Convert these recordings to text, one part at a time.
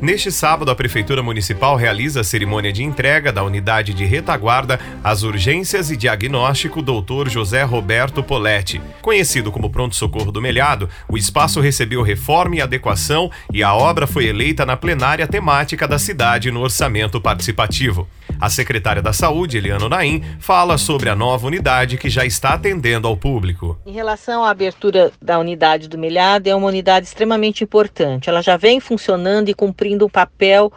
Neste sábado, a Prefeitura Municipal realiza a cerimônia de entrega da unidade de retaguarda às urgências e diagnóstico Dr. José Roberto Poletti. Conhecido como Pronto Socorro do Melhado, o espaço recebeu reforma e adequação e a obra foi eleita na plenária temática da cidade no orçamento participativo. A secretária da Saúde, Eliana Naim, fala sobre a nova unidade que já está atendendo ao público. Em relação à abertura da unidade do Melhado, é uma unidade extremamente importante. Ela já vem funcionando e cumprindo um papel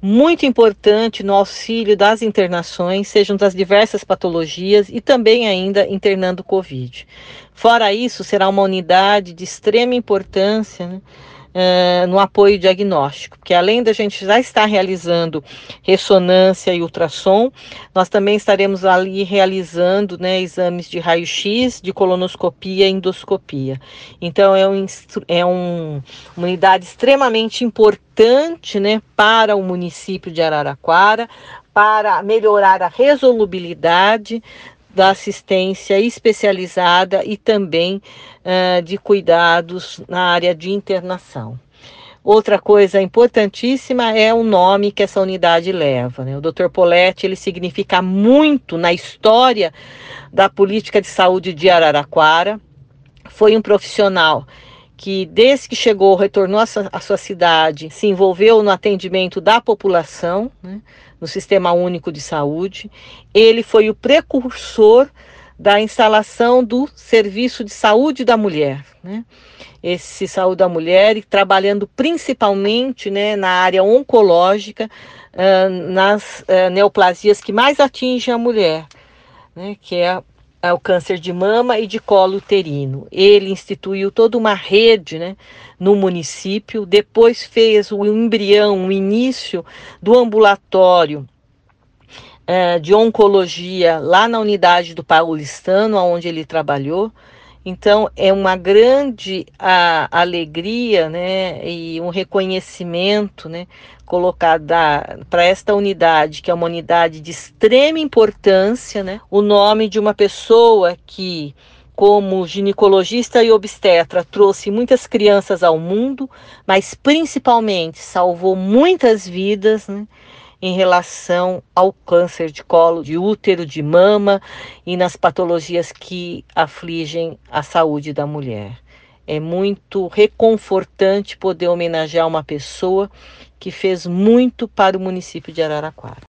muito importante no auxílio das internações, sejam das diversas patologias e também ainda internando Covid. Fora isso, será uma unidade de extrema importância. Né? Uh, no apoio diagnóstico, porque além da gente já estar realizando ressonância e ultrassom, nós também estaremos ali realizando né, exames de raio-x, de colonoscopia e endoscopia. Então é, um, é um, uma unidade extremamente importante né, para o município de Araraquara, para melhorar a resolubilidade da assistência especializada e também uh, de cuidados na área de internação. Outra coisa importantíssima é o nome que essa unidade leva. Né? O Dr. Poletti ele significa muito na história da política de saúde de Araraquara. Foi um profissional que desde que chegou, retornou à sua, cidade, se envolveu no atendimento da população, né, no Sistema Único de Saúde. Ele foi o precursor da instalação do Serviço de Saúde da Mulher, né? Esse Saúde da Mulher, trabalhando principalmente né, na área oncológica, uh, nas uh, neoplasias que mais atingem a mulher, né, que é o câncer de mama e de colo uterino. Ele instituiu toda uma rede né, no município, depois fez o embrião, o início do ambulatório é, de oncologia lá na unidade do Paulistano, onde ele trabalhou. Então é uma grande a, alegria, né, e um reconhecimento, né, colocado para esta unidade, que é uma unidade de extrema importância, né, o nome de uma pessoa que como ginecologista e obstetra, trouxe muitas crianças ao mundo, mas principalmente salvou muitas vidas, né? Em relação ao câncer de colo de útero, de mama e nas patologias que afligem a saúde da mulher. É muito reconfortante poder homenagear uma pessoa que fez muito para o município de Araraquara.